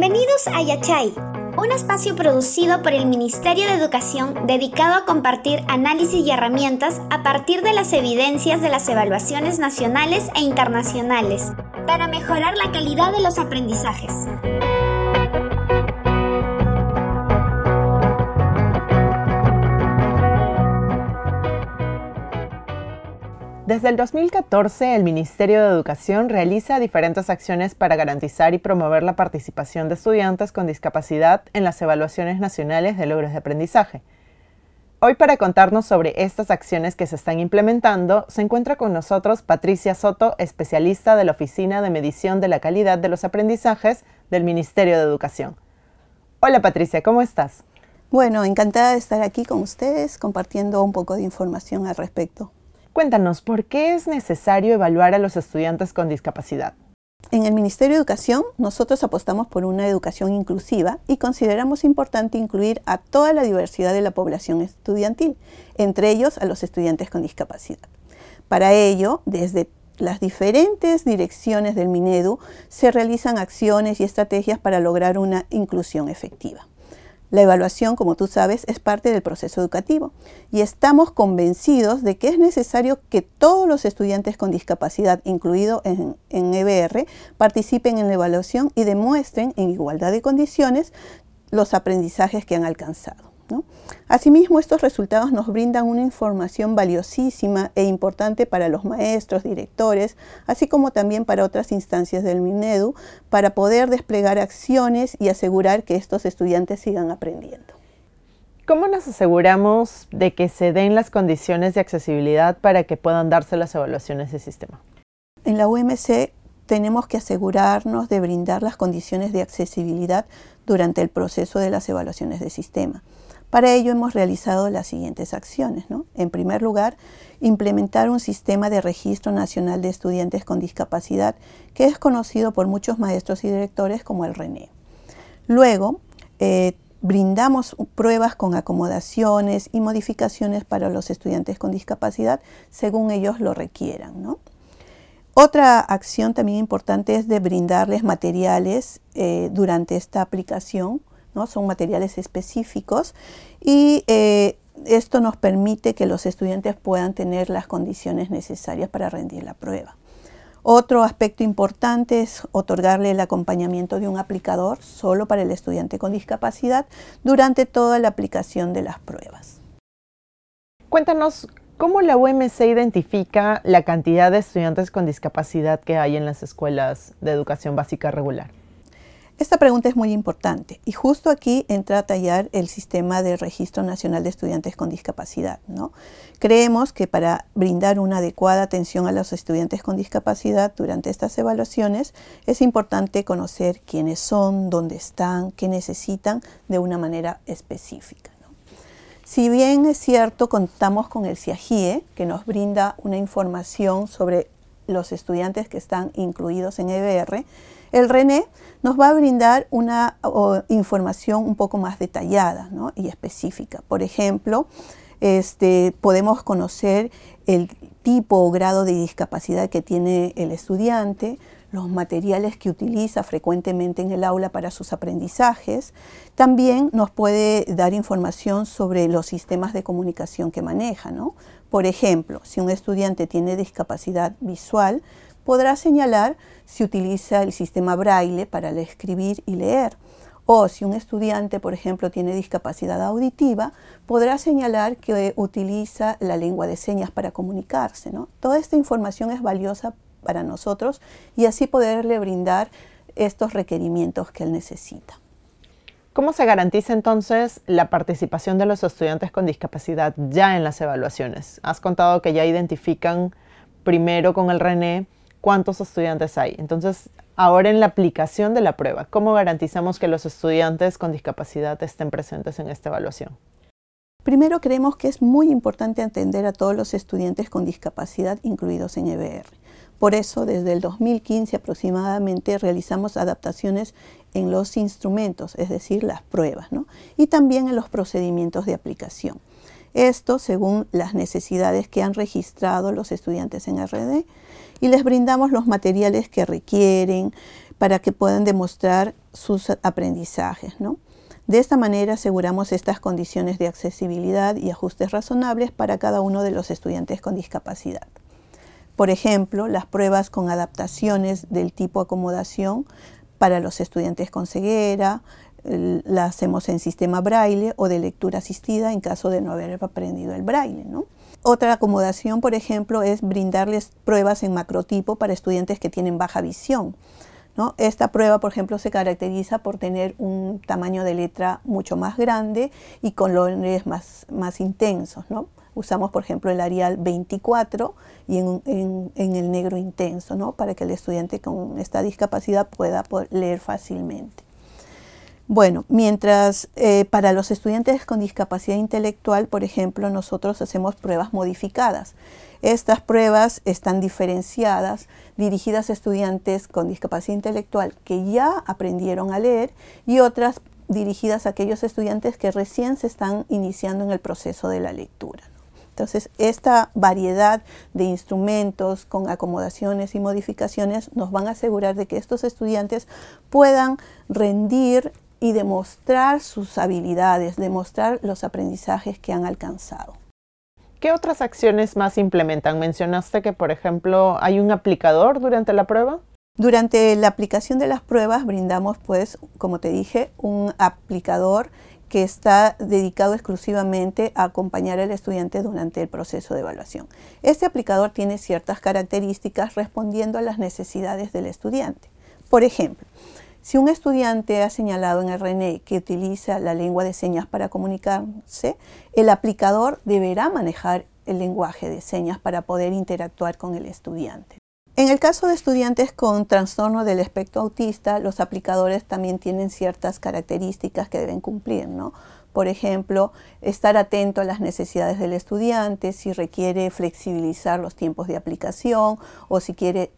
Bienvenidos a Yachay, un espacio producido por el Ministerio de Educación dedicado a compartir análisis y herramientas a partir de las evidencias de las evaluaciones nacionales e internacionales para mejorar la calidad de los aprendizajes. Desde el 2014, el Ministerio de Educación realiza diferentes acciones para garantizar y promover la participación de estudiantes con discapacidad en las evaluaciones nacionales de logros de aprendizaje. Hoy para contarnos sobre estas acciones que se están implementando, se encuentra con nosotros Patricia Soto, especialista de la Oficina de Medición de la Calidad de los Aprendizajes del Ministerio de Educación. Hola Patricia, ¿cómo estás? Bueno, encantada de estar aquí con ustedes compartiendo un poco de información al respecto. Cuéntanos, ¿por qué es necesario evaluar a los estudiantes con discapacidad? En el Ministerio de Educación nosotros apostamos por una educación inclusiva y consideramos importante incluir a toda la diversidad de la población estudiantil, entre ellos a los estudiantes con discapacidad. Para ello, desde las diferentes direcciones del Minedu se realizan acciones y estrategias para lograr una inclusión efectiva. La evaluación, como tú sabes, es parte del proceso educativo y estamos convencidos de que es necesario que todos los estudiantes con discapacidad, incluido en, en EBR, participen en la evaluación y demuestren en igualdad de condiciones los aprendizajes que han alcanzado. Asimismo, estos resultados nos brindan una información valiosísima e importante para los maestros, directores, así como también para otras instancias del MINEDU, para poder desplegar acciones y asegurar que estos estudiantes sigan aprendiendo. ¿Cómo nos aseguramos de que se den las condiciones de accesibilidad para que puedan darse las evaluaciones de sistema? En la UMC tenemos que asegurarnos de brindar las condiciones de accesibilidad durante el proceso de las evaluaciones de sistema. Para ello hemos realizado las siguientes acciones. En primer lugar, implementar un sistema de registro nacional de estudiantes con discapacidad que es conocido por muchos maestros y directores como el RENE. Luego, eh, brindamos pruebas con acomodaciones y modificaciones para los estudiantes con discapacidad según ellos lo requieran. Otra acción también importante es de brindarles materiales eh, durante esta aplicación ¿no? Son materiales específicos y eh, esto nos permite que los estudiantes puedan tener las condiciones necesarias para rendir la prueba. Otro aspecto importante es otorgarle el acompañamiento de un aplicador solo para el estudiante con discapacidad durante toda la aplicación de las pruebas. Cuéntanos cómo la UMC identifica la cantidad de estudiantes con discapacidad que hay en las escuelas de educación básica regular. Esta pregunta es muy importante y justo aquí entra a tallar el sistema de registro nacional de estudiantes con discapacidad. ¿no? Creemos que para brindar una adecuada atención a los estudiantes con discapacidad durante estas evaluaciones es importante conocer quiénes son, dónde están, qué necesitan de una manera específica. Si bien es cierto, contamos con el CIAGIE, que nos brinda una información sobre los estudiantes que están incluidos en EBR, el RENE nos va a brindar una información un poco más detallada y específica. Por ejemplo, este, podemos conocer el tipo o grado de discapacidad que tiene el estudiante, los materiales que utiliza frecuentemente en el aula para sus aprendizajes. También nos puede dar información sobre los sistemas de comunicación que maneja. Por ejemplo, si un estudiante tiene discapacidad visual, podrá señalar si utiliza el sistema braille para escribir y leer. O si un estudiante, por ejemplo, tiene discapacidad auditiva, podrá señalar que utiliza la lengua de señas para comunicarse. Toda esta información es valiosa para nosotros y así poderle brindar estos requerimientos que él necesita. ¿Cómo se garantiza entonces la participación de los estudiantes con discapacidad ya en las evaluaciones? Has contado que ya identifican primero con el RENE cuántos estudiantes hay. Entonces, ahora en la aplicación de la prueba, ¿cómo garantizamos que los estudiantes con discapacidad estén presentes en esta evaluación? Primero creemos que es muy importante atender a todos los estudiantes con discapacidad incluidos en EBR. Por eso, desde el 2015 aproximadamente, realizamos adaptaciones en los instrumentos, es decir, las pruebas, y también en los procedimientos de aplicación. Esto según las necesidades que han registrado los estudiantes en RD y les brindamos los materiales que requieren para que puedan demostrar sus aprendizajes. De esta manera aseguramos estas condiciones de accesibilidad y ajustes razonables para cada uno de los estudiantes con discapacidad. Por ejemplo, las pruebas con adaptaciones del tipo acomodación para los estudiantes con ceguera, la hacemos en sistema braille o de lectura asistida en caso de no haber aprendido el braille. Otra acomodación, por ejemplo, es brindarles pruebas en macrotipo para estudiantes que tienen baja visión. Esta prueba, por ejemplo, se caracteriza por tener un tamaño de letra mucho más grande y colores más, más intensos. Usamos, por ejemplo, el Arial 24 y en, el negro intenso, para que el estudiante con esta discapacidad pueda leer fácilmente. Bueno, mientras eh, para los estudiantes con discapacidad intelectual, por ejemplo, nosotros hacemos pruebas modificadas. Estas pruebas están diferenciadas, dirigidas a estudiantes con discapacidad intelectual que ya aprendieron a leer y otras dirigidas a aquellos estudiantes que recién se están iniciando en el proceso de la lectura. Entonces, esta variedad de instrumentos con acomodaciones y modificaciones nos van a asegurar de que estos estudiantes puedan rendir y demostrar sus habilidades, demostrar los aprendizajes que han alcanzado. ¿Qué otras acciones más implementan? Mencionaste que, por ejemplo, hay un aplicador durante la prueba. Durante la aplicación de las pruebas brindamos, pues, como te dije, un aplicador que está dedicado exclusivamente a acompañar al estudiante durante el proceso de evaluación. Este aplicador tiene ciertas características respondiendo a las necesidades del estudiante. Por ejemplo, si un estudiante ha señalado en el RNE que utiliza la lengua de señas para comunicarse, el aplicador deberá manejar el lenguaje de señas para poder interactuar con el estudiante. En el caso de estudiantes con trastorno del espectro autista, los aplicadores también tienen ciertas características que deben cumplir, ¿no? Por ejemplo, estar atento a las necesidades del estudiante, si requiere flexibilizar los tiempos de aplicación o si quiere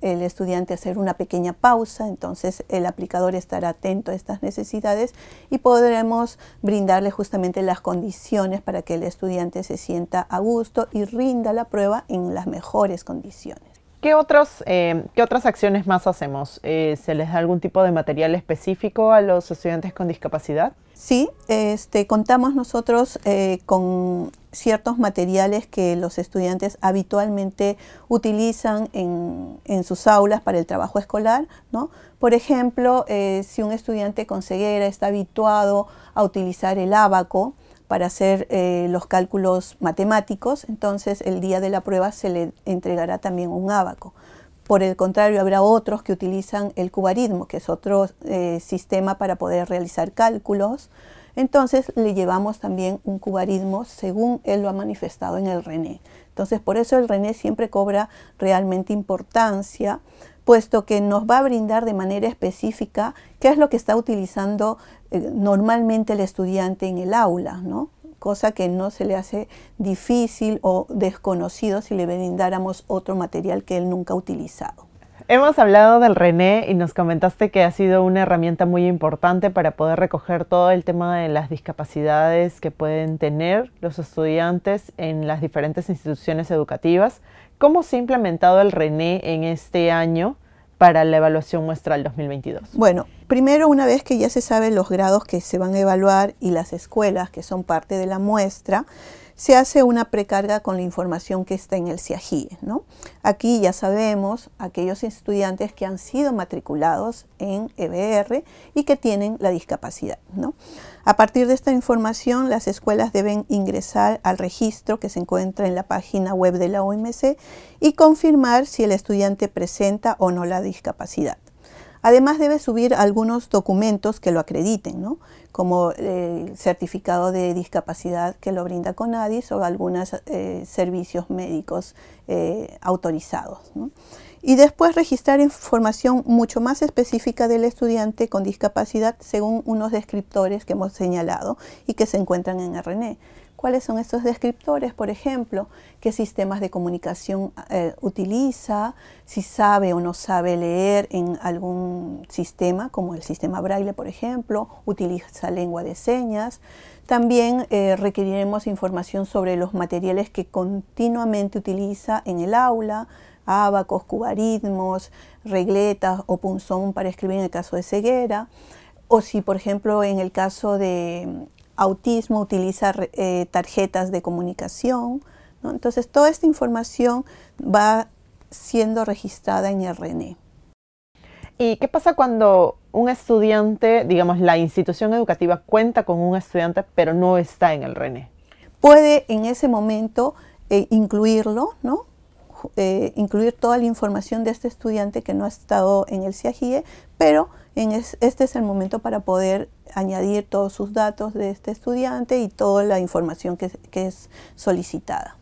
el estudiante hacer una pequeña pausa, entonces el aplicador estará atento a estas necesidades y podremos brindarle justamente las condiciones para que el estudiante se sienta a gusto y rinda la prueba en las mejores condiciones. ¿Qué, otros, eh, ¿Qué otras acciones más hacemos? Eh, ¿Se les da algún tipo de material específico a los estudiantes con discapacidad? Sí, este, contamos nosotros eh, con ciertos materiales que los estudiantes habitualmente utilizan en, en sus aulas para el trabajo escolar. ¿no? Por ejemplo, si un estudiante con ceguera está habituado a utilizar el abaco, para hacer eh, los cálculos matemáticos, entonces el día de la prueba se le entregará también un ábaco. Por el contrario, habrá otros que utilizan el cubarismo, que es otro eh, sistema para poder realizar cálculos. Entonces le llevamos también un cubarismo según él lo ha manifestado en el René. Entonces por eso el René siempre cobra realmente importancia puesto que nos va a brindar de manera específica qué es lo que está utilizando eh, normalmente el estudiante en el aula, ¿no? cosa que no se le hace difícil o desconocido si le brindáramos otro material que él nunca ha utilizado. Hemos hablado del René y nos comentaste que ha sido una herramienta muy importante para poder recoger todo el tema de las discapacidades que pueden tener los estudiantes en las diferentes instituciones educativas. ¿Cómo se ha implementado el René en este año para la evaluación muestral 2022? Bueno, primero una vez que ya se saben los grados que se van a evaluar y las escuelas que son parte de la muestra, se hace una precarga con la información que está en el CIAGIE. ¿no? Aquí ya sabemos aquellos estudiantes que han sido matriculados en EBR y que tienen la discapacidad. ¿no? A partir de esta información, las escuelas deben ingresar al registro que se encuentra en la página web de la OMC y confirmar si el estudiante presenta o no la discapacidad. Además debe subir algunos documentos que lo acrediten, ¿no? como el certificado de discapacidad que lo brinda CONADIS o algunos eh, servicios médicos eh, autorizados. Y después registrar información mucho más específica del estudiante con discapacidad según unos descriptores que hemos señalado y que se encuentran en RNE cuáles son estos descriptores, por ejemplo, qué sistemas de comunicación eh, utiliza, si sabe o no sabe leer en algún sistema, como el sistema braille, por ejemplo, utiliza lengua de señas. También eh, requeriremos información sobre los materiales que continuamente utiliza en el aula, abacos, cubaritmos, regletas o punzón para escribir en el caso de ceguera, o si por ejemplo en el caso de autismo utiliza eh, tarjetas de comunicación. Entonces toda esta información va siendo registrada en el RENE. ¿Y qué pasa cuando un estudiante, digamos, la institución educativa cuenta con un estudiante pero no está en el RENE? Puede en ese momento eh, incluirlo, ¿no? Eh, incluir toda la información de este estudiante que no ha estado en el CIAGIE, pero en este es el momento para poder añadir todos sus datos de este estudiante y toda la información que, que es solicitada.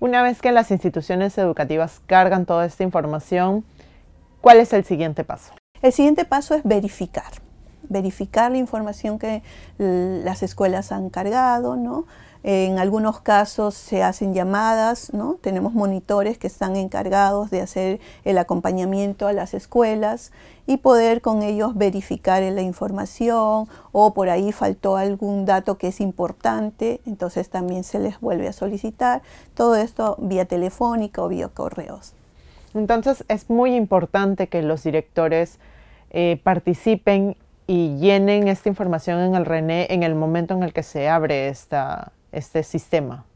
Una vez que las instituciones educativas cargan toda esta información, ¿cuál es el siguiente paso? El siguiente paso es verificar, verificar la información que las escuelas han cargado, ¿no? En algunos casos se hacen llamadas, ¿no? Tenemos monitores que están encargados de hacer el acompañamiento a las escuelas y poder con ellos verificar la información o por ahí faltó algún dato que es importante, entonces también se les vuelve a solicitar. Todo esto vía telefónica o vía correos. Entonces es muy importante que los directores eh, participen y llenen esta información en el RENE en el momento en el que se abre esta, este sistema?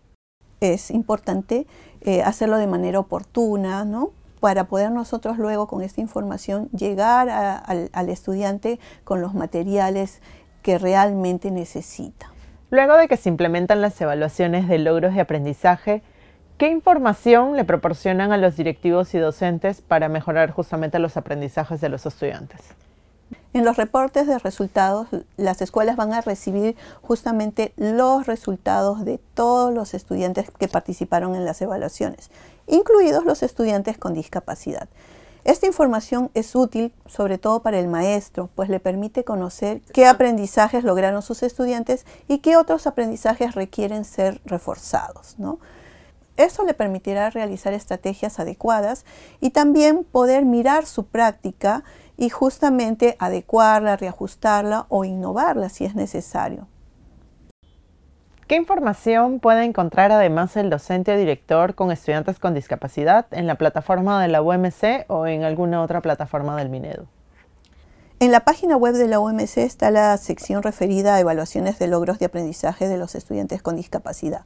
Es importante eh, hacerlo de manera oportuna, ¿no? Para poder nosotros luego con esta información llegar al, estudiante con los materiales que realmente necesita. Luego de que se implementan las evaluaciones de logros de aprendizaje, ¿qué información le proporcionan a los directivos y docentes para mejorar justamente los aprendizajes de los estudiantes? En los reportes de resultados, las escuelas van a recibir justamente los resultados de todos los estudiantes que participaron en las evaluaciones, incluidos los estudiantes con discapacidad. Esta información es útil sobre todo para el maestro, pues le permite conocer qué aprendizajes lograron sus estudiantes y qué otros aprendizajes requieren ser reforzados. ¿no? Eso le permitirá realizar estrategias adecuadas y también poder mirar su práctica y justamente adecuarla, reajustarla o innovarla si es necesario. ¿Qué información puede encontrar además el docente o director con estudiantes con discapacidad en la plataforma de la UMC o en alguna otra plataforma del Minedu? En la página web de la UMC está la sección referida a evaluaciones de logros de aprendizaje de los estudiantes con discapacidad.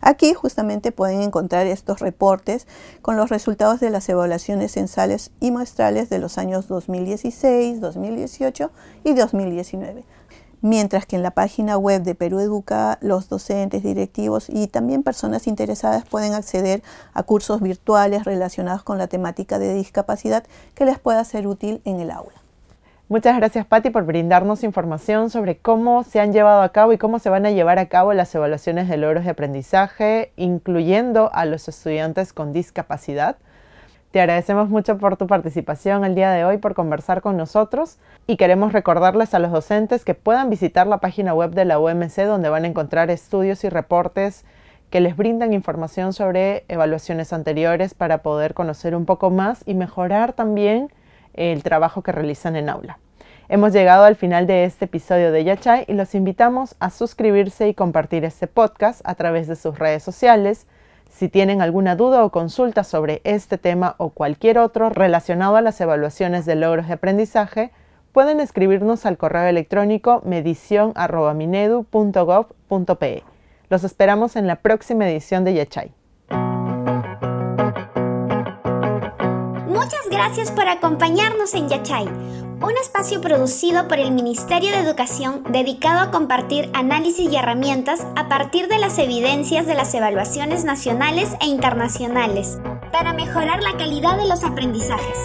Aquí justamente pueden encontrar estos reportes con los resultados de las evaluaciones censales y muestrales de los años 2016, 2018 y 2019. Mientras que en la página web de Perú Educa, los docentes, directivos y también personas interesadas pueden acceder a cursos virtuales relacionados con la temática de discapacidad que les pueda ser útil en el aula. Muchas gracias, Patti, por brindarnos información sobre cómo se han llevado a cabo y cómo se van a llevar a cabo las evaluaciones de logros de aprendizaje, incluyendo a los estudiantes con discapacidad. Te agradecemos mucho por tu participación el día de hoy, por conversar con nosotros y queremos recordarles a los docentes que puedan visitar la página web de la UMC donde van a encontrar estudios y reportes que les brindan información sobre evaluaciones anteriores para poder conocer un poco más y mejorar también el trabajo que realizan en aula. Hemos llegado al final de este episodio de Yachay y los invitamos a suscribirse y compartir este podcast a través de sus redes sociales. Si tienen alguna duda o consulta sobre este tema o cualquier otro relacionado a las evaluaciones de logros de aprendizaje, pueden escribirnos al correo electrónico medición.minedu.gov.pe. Los esperamos en la próxima edición de Yachay. gracias por acompañarnos en Yachay, un espacio producido por el Ministerio de Educación dedicado a compartir análisis y herramientas a partir de las evidencias de las evaluaciones nacionales e internacionales para mejorar la calidad de los aprendizajes.